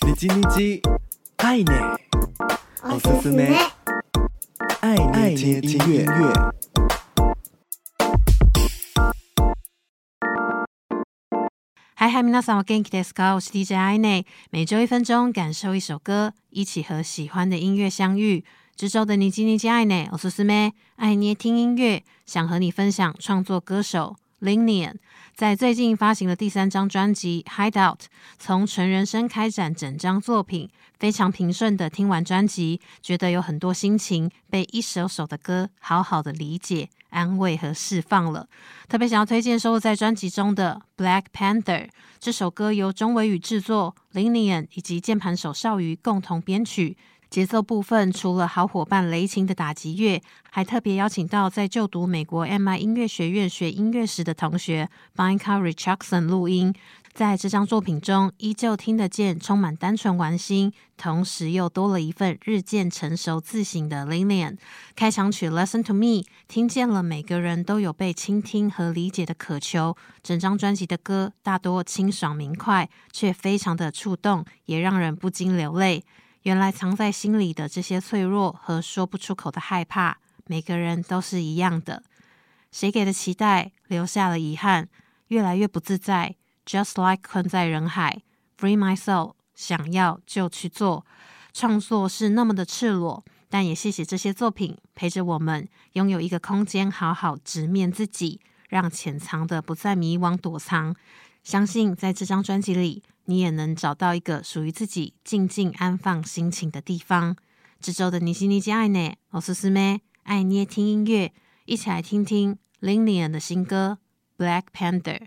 你叽你叽，爱捏，おすすめ，爱捏听音乐。嗨嗨，皆さんお元気ですか？我是 DJ 爱捏，每周一分钟，感受一首歌，一起和喜欢的音乐相遇。这周的你叽你叽爱捏，おすすめ，爱捏听音乐，想和你分享创作歌手 LINION 在最近发行的第三张专辑《Hideout》，从纯人声开展整张作品，非常平顺的听完专辑，觉得有很多心情被一首首的歌好好的理解、安慰和释放了。特别想要推荐收录在专辑中的《Black Panther》这首歌，由钟维宇制作，LINION 以及键盘手少瑜共同编曲。节奏部分，除了好伙伴雷擎的打击乐，还特别邀请到在就读美国 MI 音乐学院学音乐时的同学 Bianca Richardson 录音。在这张作品中，依旧听得见充满单纯玩心，同时又多了一份日渐成熟自省的 LINION。开场曲《Listen to Me》，听见了每个人都有被倾听和理解的渴求。整张专辑的歌大多清爽明快，却非常的触动，也让人不禁流泪。原来藏在心里的这些脆弱和说不出口的害怕，每个人都是一样的。谁给的期待留下了遗憾，越来越不自在。Just like 困在人海，Free my soul，想要就去做。创作是那么的赤裸，但也谢谢这些作品陪着我们，拥有一个空间，好好直面自己，让潜藏的不再迷惘躲藏。相信在这张专辑里。你也能找到一个属于自己静静安放心情的地方。这周的你心你叽爱呢，我是思妹，爱捏听音乐，一起来听听 LINION 的新歌《Black Panther》。